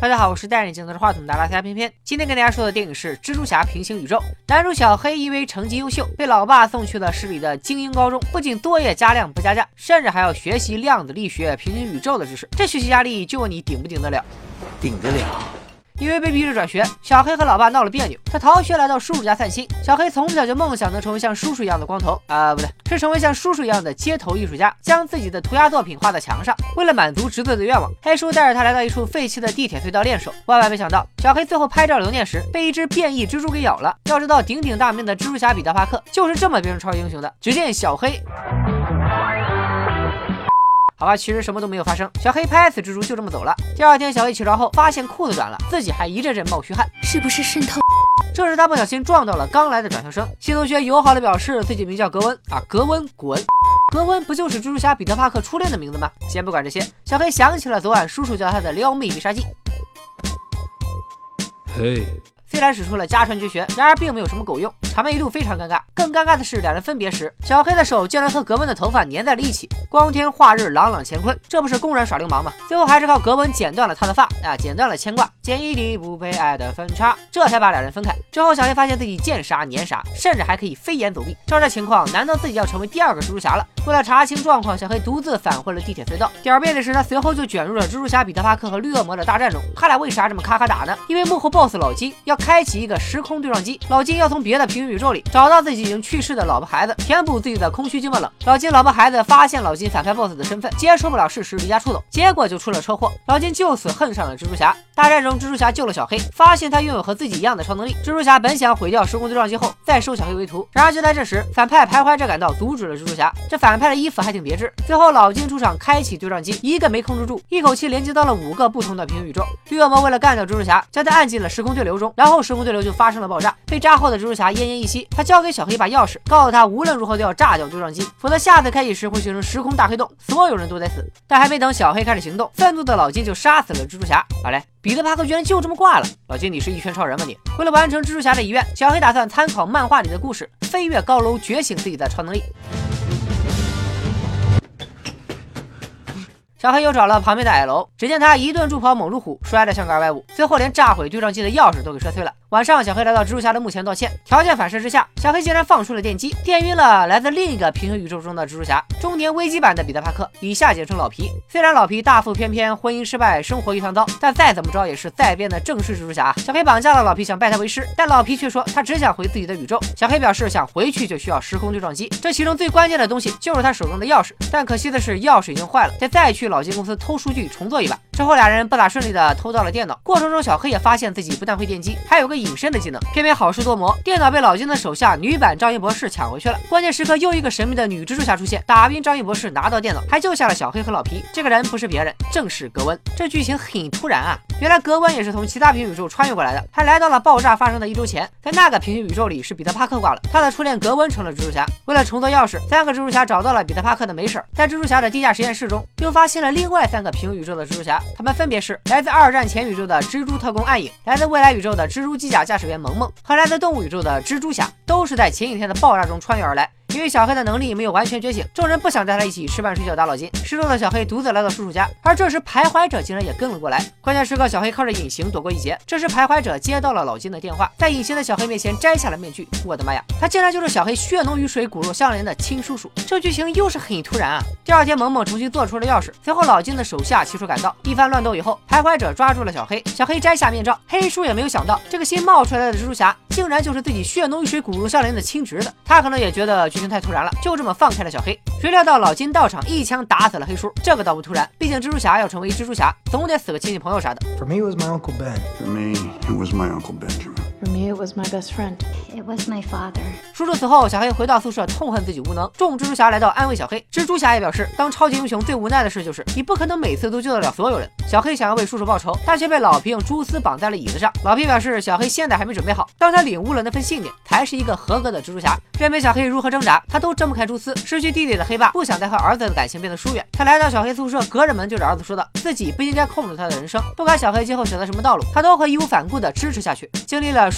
大家好，我是戴眼镜拿着话筒的拉斯加偏偏。今天跟大家说的电影是《蜘蛛侠：平行宇宙》。男主小黑因为成绩优秀，被老爸送去了市里的精英高中，不仅作业加量不加价，甚至还要学习量子力学、平行宇宙的知识。这学习压力，就问你顶不顶得了？顶得了。因为被逼着转学，小黑和老爸闹了别扭，他逃学来到叔叔家散心。小黑从小就梦想能成为像叔叔一样的光头啊，不对，是成为像叔叔一样的街头艺术家，将自己的涂鸦作品画在墙上。为了满足侄子的愿望，黑叔带着他来到一处废弃的地铁隧道练手。万万没想到，小黑最后拍照留念时被一只变异蜘蛛给咬了。要知道，鼎鼎大名的蜘蛛侠彼得·帕克就是这么变成超级英雄的。只见小黑。好吧，其实什么都没有发生，小黑拍死蜘蛛就这么走了。第二天，小黑起床后发现裤子短了，自己还一阵阵冒虚汗，是不是渗透？这时他不小心撞到了刚来的转校生，新同学友好的表示自己名叫格温啊，格温滚，格温不就是蜘蛛侠彼得帕克初恋的名字吗？先不管这些，小黑想起了昨晚叔叔教他的撩妹必杀技。嘿。虽然使出了家传绝学，然而并没有什么狗用，场面一度非常尴尬。更尴尬的是，两人分别时，小黑的手竟然和格温的头发粘在了一起。光天化日，朗朗乾坤，这不是公然耍流氓吗？最后还是靠格温剪断了他的发啊，剪断了牵挂，剪一滴不被爱的分叉，这才把两人分开。之后，小黑发现自己见啥粘啥，甚至还可以飞檐走壁。照这情况，难道自己要成为第二个蜘蛛侠了？为了查清状况，小黑独自返回了地铁隧道。狡辩的是，他随后就卷入了蜘蛛侠彼得帕克和绿恶魔的大战中。他俩为啥这么咔咔打呢？因为幕后 boss 老金要。开启一个时空对撞机，老金要从别的平行宇宙里找到自己已经去世的老婆孩子，填补自己的空虚寂寞冷。老金老婆孩子发现老金反派 boss 的身份，接受不了事实，离家出走，结果就出了车祸。老金就此恨上了蜘蛛侠。大战中，蜘蛛侠救了小黑，发现他拥有和自己一样的超能力。蜘蛛侠本想毁掉时空对撞机后再收小黑为徒，然而就在这时，反派徘徊者赶到，阻止了蜘蛛侠。这反派的衣服还挺别致。最后，老金出场开启对撞机，一个没控制住，一口气连接到了五个不同的平行宇宙。绿恶魔为了干掉蜘蛛侠，将他按进了时空对流中，然后时空对流就发。发生了爆炸，被炸后的蜘蛛侠奄奄一息。他交给小黑一把钥匙，告诉他无论如何都要炸掉对撞机，否则下次开启时会形成时空大黑洞，所有人都得死。但还没等小黑开始行动，愤怒的老金就杀死了蜘蛛侠。好嘞，彼得帕克居然就这么挂了。老金，你是一拳超人吗？你为了完成蜘蛛侠的遗愿，小黑打算参考漫画里的故事，飞越高楼，觉醒自己的超能力。小黑又找了旁边的矮楼，只见他一顿助跑猛如虎，摔得像个二百五，最后连炸毁对撞机的钥匙都给摔碎了。晚上，小黑来到蜘蛛侠的墓前道歉。条件反射之下，小黑。竟然放出了电击，电晕了来自另一个平行宇宙中的蜘蛛侠——中年危机版的彼得·帕克，以下简称老皮。虽然老皮大腹翩翩，婚姻失败，生活一团糟，但再怎么着也是在编的正式蜘蛛侠。小黑绑架了老皮，想拜他为师，但老皮却说他只想回自己的宇宙。小黑。表示想回去就需要时空对撞机，这其中最关键的东西就是他手中的钥匙。但可惜的是，钥匙已经坏了，得再去老金公司偷数据重做一把。之后俩人不咋顺利的偷到了电脑，过程中小黑也发现自己不但会电击，还有个隐身的技能。偏偏好事多磨，电脑被老金的手下女版张译博士抢回去了。关键时刻，又一个神秘的女蜘蛛侠出现，打晕张译博士，拿到电脑，还救下了小黑和老皮。这个人不是别人，正是格温。这剧情很突然啊！原来格温也是从其他平行宇宙穿越过来的，他来到了爆炸发生的一周前，在那个平行宇宙里是彼得帕克挂了，他的初恋格温成了蜘蛛侠。为了重做钥匙，三个蜘蛛侠找到了彼得帕克的没事，在蜘蛛侠的地下实验室中，又发现了另外三个平行宇宙的蜘蛛侠，他们分别是来自二战前宇宙的蜘蛛特工暗影，来自未来宇宙的蜘蛛机甲驾驶员萌萌，和来自动物。宇宙的蜘蛛侠都是在前几天的爆炸中穿越而来。因为小黑的能力没有完全觉醒，众人不想带他一起吃饭睡觉打老金。失落的小黑独自来到叔叔家，而这时徘徊者竟然也跟了过来。关键时刻，小黑靠着隐形躲过一劫。这时徘徊者接到了老金的电话，在隐形的小黑面前摘下了面具。我的妈呀，他竟然就是小黑血浓于水骨肉相连的亲叔叔。这剧情又是很突然啊！第二天，萌萌重新做出了钥匙，随后老金的手下齐出赶到，一番乱斗以后，徘徊者抓住了小黑。小黑摘下面罩，黑叔也没有想到，这个新冒出来的蜘蛛侠竟然就是自己血浓于水骨肉相连的亲侄子。他可能也觉得剧情太突然了，就。这么放开了小黑，谁料到老金到场，一枪打死了黑叔。这个倒不突然，毕竟蜘蛛侠要成为蜘蛛侠，总得死个亲戚朋友啥的。For me, it was my uncle Ben. For me, it was my uncle Benjamin. Me, it was my best friend. It was my father. 叔叔死后，小黑回到宿舍，痛恨自己无能。众蜘蛛侠来到安慰小黑，蜘蛛侠也表示，当超级英雄最无奈的事就是你不可能每次都救得了所有人。小黑想要为叔叔报仇，但却被老皮用蛛丝绑在了椅子上。老皮表示，小黑现在还没准备好，当他领悟了那份信念，才是一个合格的蜘蛛侠。任凭小黑如何挣扎，他都挣不开蛛丝。失去弟弟的黑爸不想再和儿子的感情变得疏远，他来到小黑宿舍，隔着门对着儿子说道：“自己不应该控制他的人生，不管小黑今后选择什么道路，他都会义无反顾地支持下去。”经历了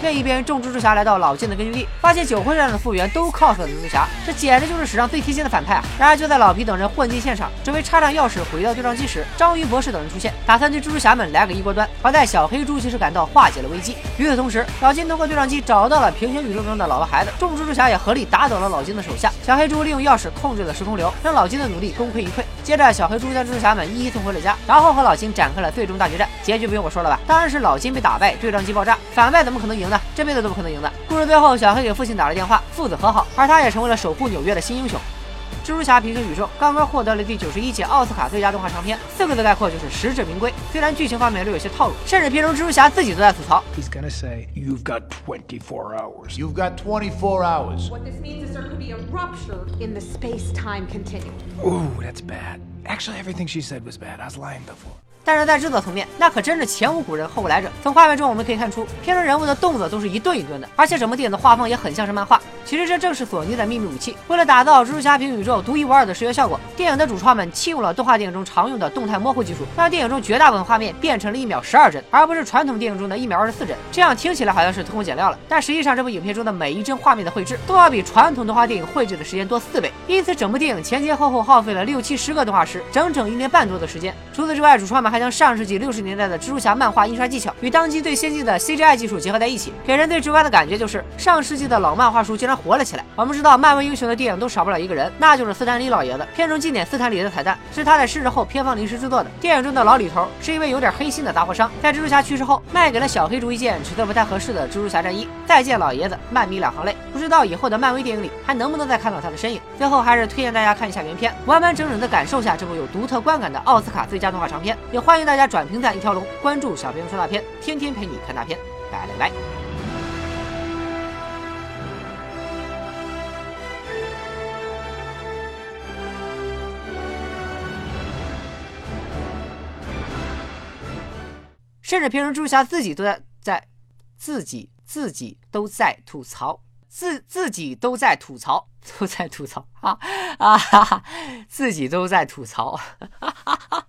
另一边，众蜘蛛侠来到老金的根据地，发现九会战的复员都 cos 了蜘蛛侠，这简直就是史上最贴心的反派啊！然而就在老皮等人混进现场，准备插上钥匙毁掉对撞机时，章鱼博士等人出现，打算对蜘蛛侠们来个一锅端。好在小黑猪及时赶到，化解了危机。与此同时，老金通过对撞机找到了平行宇宙中的老婆孩子，众蜘蛛侠也合力打倒了老金的手下。小黑猪利用钥匙控制了时空流，让老金的努力功亏一篑。接着，小黑猪将蜘蛛侠们一一送回了家，然后和老金展开了最终大决战。结局不用我说了吧？当然是老金被打败，对撞机爆炸。反派怎么可能赢呢？这辈子都不可能。赢的故事最后，小黑给父亲打了电话，父子和好，而他也成为了守护纽约的新英雄。蜘蛛侠平行宇宙刚刚获得了第九十一届奥斯卡最佳动画长片，四个字概括就是实至名归。虽然剧情方面略有些套路，甚至片中蜘蛛侠自己都在吐槽。He's gonna say, "You've got twenty four hours." You've got twenty four hours. What this means is there could be a rupture in the space-time continuum. Ooh, that's bad. Actually, everything she said was bad. I was lying before. 但是在制作层面，那可真是前无古人后无来者。从画面中我们可以看出，片中人物的动作都是一顿一顿的，而且整部电影的画风也很像是漫画。其实这正是索尼的秘密武器。为了打造蜘蛛侠平行宇宙独一无二的视觉效果，电影的主创们弃用了动画电影中常用的动态模糊技术，让电影中绝大部分画面变成了一秒十二帧，而不是传统电影中的一秒二十四帧。这样听起来好像是偷工减料了，但实际上这部影片中的每一帧画面的绘制都要比传统动画电影绘制的时间多四倍。因此，整部电影前前后后耗费了六七十个动画师，整整一年半多的时间。除此之外，主创们还将上世纪六十年代的蜘蛛侠漫画印刷技巧与当今最先进的 CGI 技术结合在一起，给人最直观的感觉就是上世纪的老漫画书竟然活了起来。我们知道，漫威英雄的电影都少不了一个人，那就是斯坦李老爷子。片中经典斯坦李的彩蛋是他在逝世后片方临时制作的。电影中的老李头是一位有点黑心的杂货商，在蜘蛛侠去世后卖给了小黑竹一件尺寸不太合适的蜘蛛侠战衣。再见老爷子，漫迷两行泪。不知道以后的漫威电影里还能不能再看到他的身影。最后还是推荐大家看一下原片，完完整整的感受下这部有独特观感的奥斯卡最佳动画长片。也欢迎大家转评赞一条龙，关注小编说大片，天天陪你看大片，拜拜拜。甚至平成蜘蛛侠自己都在在自己自己都在吐槽，自自己都在吐槽，都在吐槽啊啊哈哈，自己都在吐槽，哈哈哈哈。